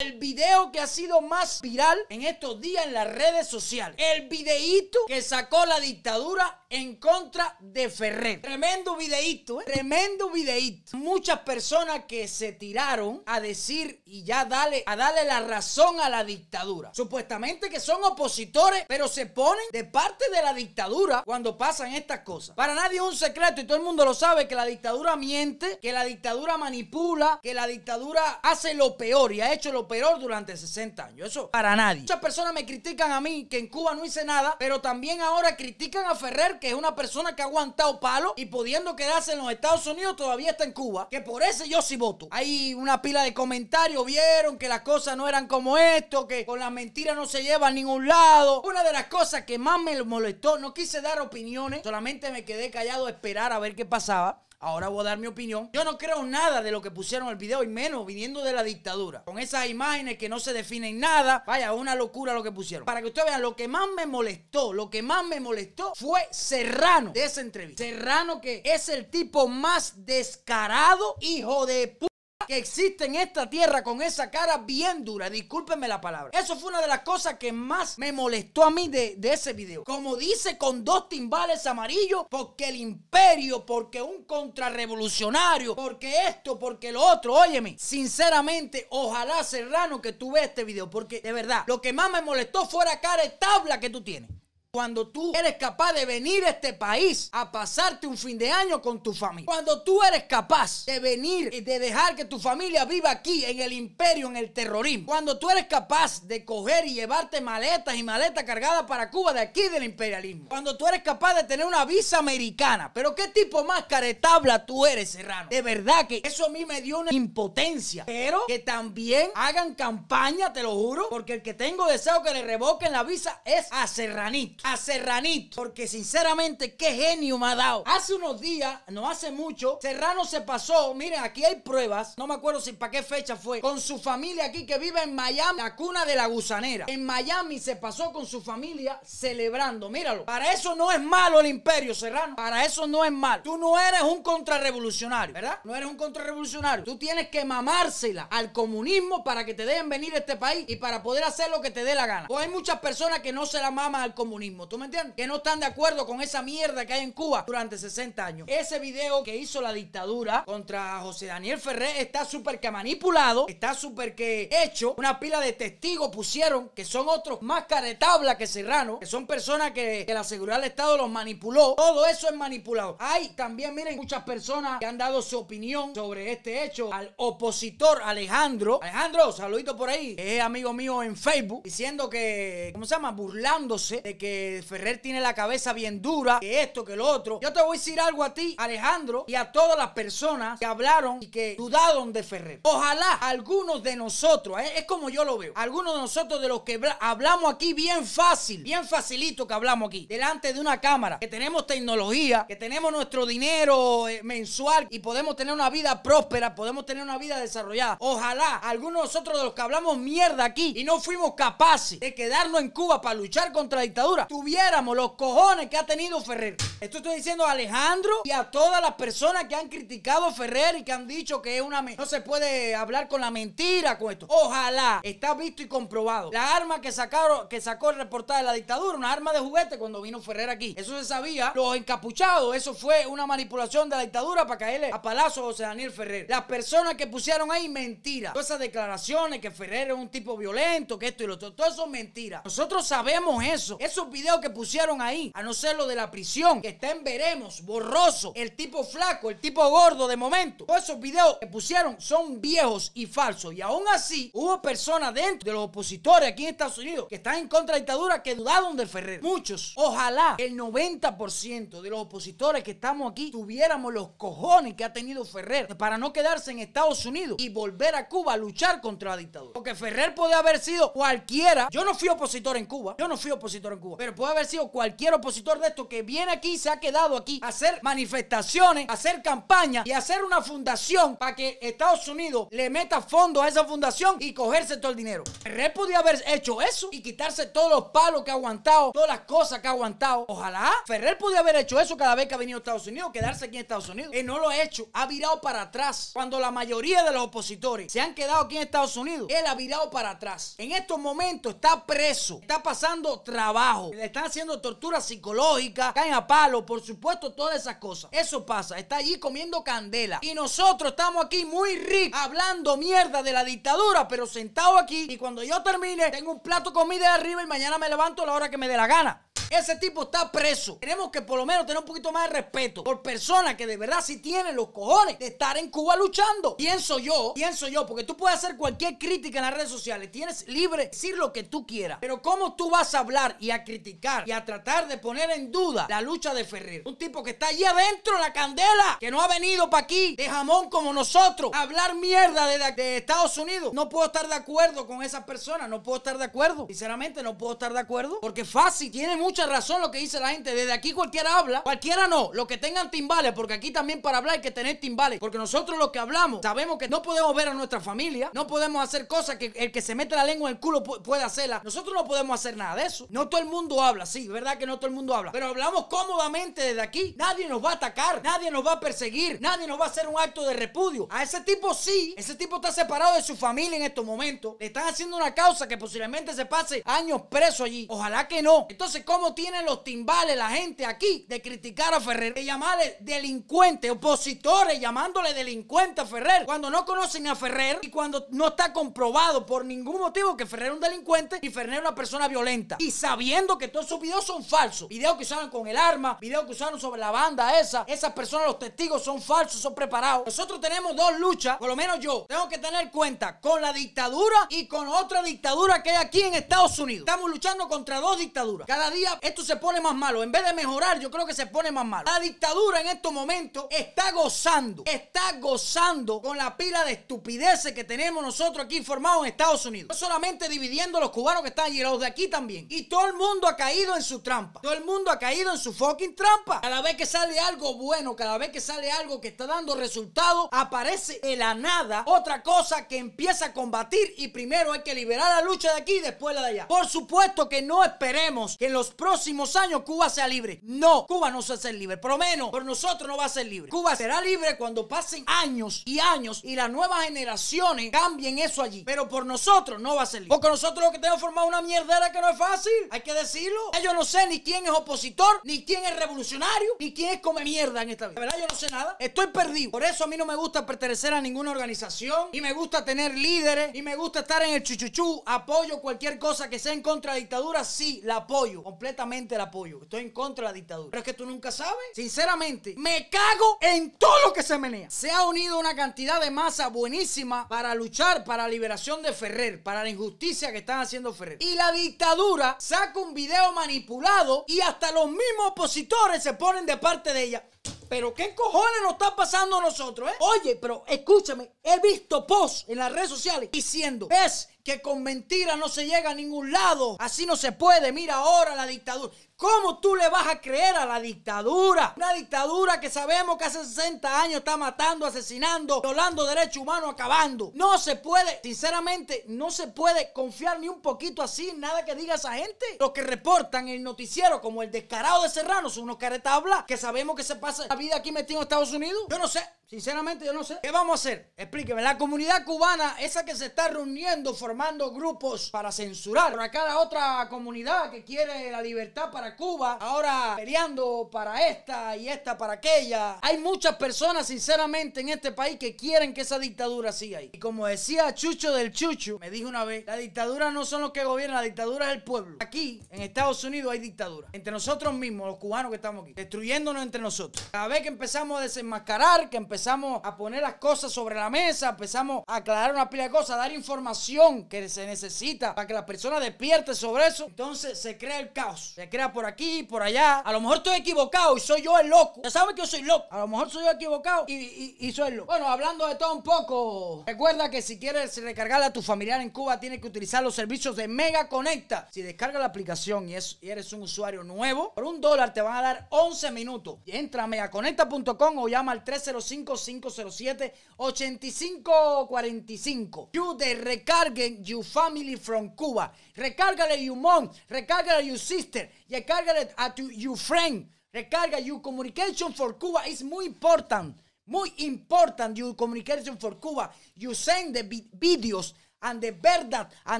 El video que ha sido más viral en estos días en las redes sociales. El videíto que sacó la dictadura en contra de Ferrer. Tremendo videíto, ¿eh? Tremendo videíto. Muchas personas que se tiraron a decir y ya dale, a darle la razón a la dictadura. Supuestamente que son opositores, pero se ponen de parte de la dictadura cuando pasan estas cosas. Para nadie es un secreto y todo el mundo lo sabe que la dictadura miente, que la dictadura manipula, que la dictadura hace lo peor y ha hecho lo peor durante 60 años. Eso para nadie. Muchas personas me critican a mí que en Cuba no hice nada, pero también ahora critican a Ferrer, que es una persona que ha aguantado palo y pudiendo quedarse en los Estados Unidos todavía está en Cuba. Que por eso yo sí voto. Hay una pila de comentarios, vieron que las cosas no eran como esto, que con las mentiras no se lleva a ningún lado. Una de las cosas que más me molestó, no quise dar opiniones, solamente me quedé callado esperar a ver qué pasaba. Ahora voy a dar mi opinión. Yo no creo nada de lo que pusieron el video y menos viniendo de la dictadura. Con esas imágenes que no se definen nada. Vaya, una locura lo que pusieron. Para que ustedes vean, lo que más me molestó, lo que más me molestó fue Serrano de esa entrevista. Serrano que es el tipo más descarado, hijo de puta que existe en esta tierra con esa cara bien dura. Discúlpenme la palabra. Eso fue una de las cosas que más me molestó a mí de, de ese video. Como dice con dos timbales amarillos, porque el imperio, porque un contrarrevolucionario, porque esto, porque lo otro. Óyeme, sinceramente, ojalá Serrano que tú veas este video, porque de verdad, lo que más me molestó fue la cara de tabla que tú tienes. Cuando tú eres capaz de venir a este país a pasarte un fin de año con tu familia. Cuando tú eres capaz de venir y de dejar que tu familia viva aquí en el imperio, en el terrorismo. Cuando tú eres capaz de coger y llevarte maletas y maletas cargadas para Cuba de aquí del imperialismo. Cuando tú eres capaz de tener una visa americana. Pero qué tipo más caretabla tú eres, Serrano. De verdad que eso a mí me dio una impotencia. Pero que también hagan campaña, te lo juro. Porque el que tengo deseo que le revoquen la visa es a Serranito a Serranito. Porque sinceramente, qué genio me ha dado. Hace unos días, no hace mucho, Serrano se pasó. Miren, aquí hay pruebas. No me acuerdo si para qué fecha fue. Con su familia aquí que vive en Miami, la cuna de la gusanera. En Miami se pasó con su familia celebrando. Míralo. Para eso no es malo el imperio, Serrano. Para eso no es malo. Tú no eres un contrarrevolucionario, ¿verdad? No eres un contrarrevolucionario. Tú tienes que mamársela al comunismo para que te dejen venir a este país y para poder hacer lo que te dé la gana. Pues hay muchas personas que no se la maman al comunismo. ¿Tú me entiendes? Que no están de acuerdo con esa mierda que hay en Cuba durante 60 años. Ese video que hizo la dictadura contra José Daniel Ferrer está súper que manipulado, está súper que hecho. Una pila de testigos pusieron que son otros más caretabla que Serrano, que son personas que, que la seguridad del Estado los manipuló. Todo eso es manipulado. Hay también, miren, muchas personas que han dado su opinión sobre este hecho. Al opositor Alejandro. Alejandro, saludito por ahí. Es amigo mío en Facebook. Diciendo que, ¿cómo se llama? Burlándose de que Ferrer tiene la cabeza bien dura, que esto, que lo otro. Yo te voy a decir algo a ti, Alejandro, y a todas las personas que hablaron y que dudaron de Ferrer. Ojalá algunos de nosotros, ¿eh? es como yo lo veo, algunos de nosotros de los que hablamos aquí bien fácil, bien facilito que hablamos aquí, delante de una cámara, que tenemos tecnología, que tenemos nuestro dinero eh, mensual y podemos tener una vida próspera, podemos tener una vida desarrollada. Ojalá algunos de nosotros de los que hablamos mierda aquí y no fuimos capaces de quedarnos en Cuba para luchar contra la dictadura, tuviéramos los cojones que ha tenido Ferrer. Esto estoy diciendo a Alejandro y a todas las personas que han criticado a Ferrer y que han dicho que es una no se puede hablar con la mentira con esto. Ojalá está visto y comprobado. La arma que sacaron que sacó el reportaje de la dictadura, una arma de juguete cuando vino Ferrer aquí. Eso se sabía. Los encapuchados, eso fue una manipulación de la dictadura para caerle a palazo a José Daniel Ferrer. Las personas que pusieron ahí mentira. Todas esas declaraciones que Ferrer es un tipo violento, que esto y lo otro, todo eso es mentira. Nosotros sabemos eso. Esos videos que pusieron ahí, a no ser lo de la prisión, que está en veremos, borroso, el tipo flaco, el tipo gordo de momento. Todos esos videos que pusieron son viejos y falsos. Y aún así, hubo personas dentro de los opositores aquí en Estados Unidos que están en contra de la dictadura que dudaron de Ferrer. Muchos. Ojalá el 90% de los opositores que estamos aquí tuviéramos los cojones que ha tenido Ferrer para no quedarse en Estados Unidos y volver a Cuba a luchar contra la dictadura. Porque Ferrer puede haber sido cualquiera. Yo no fui opositor en Cuba. Yo no fui opositor en Cuba. Puede haber sido cualquier opositor de esto que viene aquí y se ha quedado aquí a hacer manifestaciones, a hacer campaña y hacer una fundación para que Estados Unidos le meta fondo a esa fundación y cogerse todo el dinero. Ferrer podía haber hecho eso y quitarse todos los palos que ha aguantado, todas las cosas que ha aguantado. Ojalá Ferrer podía haber hecho eso cada vez que ha venido a Estados Unidos, quedarse aquí en Estados Unidos. Él no lo ha hecho, ha virado para atrás. Cuando la mayoría de los opositores se han quedado aquí en Estados Unidos, él ha virado para atrás. En estos momentos está preso, está pasando trabajo, le están haciendo tortura psicológica, caen a palo, por supuesto, todas esas cosas. Eso pasa, está allí comiendo candela. Y nosotros estamos aquí muy ricos, hablando mierda de la dictadura, pero sentado aquí. Y cuando yo termine, tengo un plato de comida de arriba y mañana me levanto a la hora que me dé la gana. Ese tipo está preso. Tenemos que por lo menos tener un poquito más de respeto por personas que de verdad sí tienen los cojones de estar en Cuba luchando. Pienso yo, pienso yo, porque tú puedes hacer cualquier crítica en las redes sociales. Tienes libre decir lo que tú quieras. Pero ¿cómo tú vas a hablar y a criticar y a tratar de poner en duda la lucha de Ferrer? Un tipo que está allí adentro en la candela, que no ha venido para aquí de jamón como nosotros a hablar mierda de, de Estados Unidos. No puedo estar de acuerdo con esa persona, no puedo estar de acuerdo. Sinceramente no puedo estar de acuerdo porque fácil, tiene razón lo que dice la gente. Desde aquí cualquiera habla, cualquiera no. Los que tengan timbales, porque aquí también para hablar hay que tener timbales. Porque nosotros los que hablamos sabemos que no podemos ver a nuestra familia, no podemos hacer cosas que el que se mete la lengua en el culo puede hacerla. Nosotros no podemos hacer nada de eso. No todo el mundo habla, sí, verdad que no todo el mundo habla. Pero hablamos cómodamente desde aquí. Nadie nos va a atacar, nadie nos va a perseguir, nadie nos va a hacer un acto de repudio. A ese tipo sí, ese tipo está separado de su familia en estos momentos. Le están haciendo una causa que posiblemente se pase años preso allí. Ojalá que no. Entonces, ¿cómo tienen los timbales la gente aquí de criticar a Ferrer? De llamarle delincuente, opositores llamándole delincuente a Ferrer cuando no conocen a Ferrer y cuando no está comprobado por ningún motivo que Ferrer es un delincuente y Ferrer es una persona violenta. Y sabiendo que todos sus videos son falsos. Videos que usaron con el arma, videos que usaron sobre la banda esa. Esas personas, los testigos son falsos, son preparados. Nosotros tenemos dos luchas, por lo menos yo, tengo que tener cuenta con la dictadura y con otra dictadura que hay aquí en Estados Unidos. Estamos luchando contra dos dictaduras. Cada día esto se pone más malo. En vez de mejorar, yo creo que se pone más malo. La dictadura en estos momentos está gozando, está gozando con la pila de estupideces que tenemos nosotros aquí formados en Estados Unidos. No solamente dividiendo a los cubanos que están allí, los de aquí también. Y todo el mundo ha caído en su trampa. Todo el mundo ha caído en su fucking trampa. Cada vez que sale algo bueno, cada vez que sale algo que está dando resultados, aparece en la nada otra cosa que empieza a combatir y primero hay que liberar la lucha de aquí y después la de allá. Por supuesto que no esperemos que en los próximos años Cuba sea libre. No, Cuba no se ser libre. Por lo menos por nosotros no va a ser libre. Cuba será libre cuando pasen años y años y las nuevas generaciones cambien eso allí. Pero por nosotros no va a ser libre. Porque nosotros lo que tenemos formado una mierdera que no es fácil. Hay que decirlo. Yo no sé ni quién es opositor, ni quién es revolucionario, ni quién es come mierda en esta vida. De verdad, yo no sé nada. Estoy perdido. Por eso a mí no me gusta pertenecer a ninguna organización. Y me gusta tener líderes. Y me gusta estar en el chuchuchú. Apoyo cualquier cosa que sea en contra de la dictadura. Sí, la apoyo. Completamente la apoyo. Estoy en contra de la dictadura. Pero es que tú nunca sabes. Sinceramente, me cago en todo lo que se menea. Se ha unido una cantidad de masa buenísima para luchar para la liberación de Ferrer. Para la injusticia que están haciendo Ferrer. Y la dictadura saca un video manipulado. Y hasta los mismos opositores se ponen de parte de ella. Pero qué cojones nos está pasando a nosotros, ¿eh? Oye, pero escúchame, he visto posts en las redes sociales diciendo, ves que con mentiras no se llega a ningún lado, así no se puede, mira ahora la dictadura. ¿Cómo tú le vas a creer a la dictadura? Una dictadura que sabemos que hace 60 años está matando, asesinando, violando derechos humanos, acabando. No se puede, sinceramente, no se puede confiar ni un poquito así nada que diga esa gente. Los que reportan el noticiero como el descarado de Serrano son unos caretablas que sabemos que se pasa la vida aquí metido en Estados Unidos. Yo no sé, Sinceramente, yo no sé. ¿Qué vamos a hacer? Explíqueme. La comunidad cubana, esa que se está reuniendo, formando grupos para censurar para cada otra comunidad que quiere la libertad para Cuba, ahora peleando para esta y esta para aquella. Hay muchas personas, sinceramente, en este país que quieren que esa dictadura siga ahí. Y como decía Chucho del Chucho, me dijo una vez, la dictadura no son los que gobiernan, la dictadura es el pueblo. Aquí, en Estados Unidos, hay dictadura. Entre nosotros mismos, los cubanos que estamos aquí, destruyéndonos entre nosotros. Cada vez que empezamos a desenmascarar, que empezamos a poner las cosas sobre la mesa, empezamos a aclarar una pila de cosas, a dar información que se necesita para que la persona despierte sobre eso, entonces se crea el caos. Se crea por aquí, por allá. A lo mejor estoy equivocado y soy yo el loco. Ya saben que yo soy loco. A lo mejor soy yo equivocado y, y, soy el loco. Bueno, hablando de todo un poco, recuerda que si quieres recargarle a tu familiar en Cuba, tienes que utilizar los servicios de Mega Conecta. Si descargas la aplicación y, es, y eres un usuario nuevo, por un dólar te van a dar 11 minutos. Y entra a megaconecta.com o llama al 305-507-8545. You de recarguen you family from Cuba. Recárgale you mom, recárgale you sister, recárgale a tu you friend. Recarga your communication for Cuba is muy important. Muy important your communication for Cuba. You send the videos and the verdad and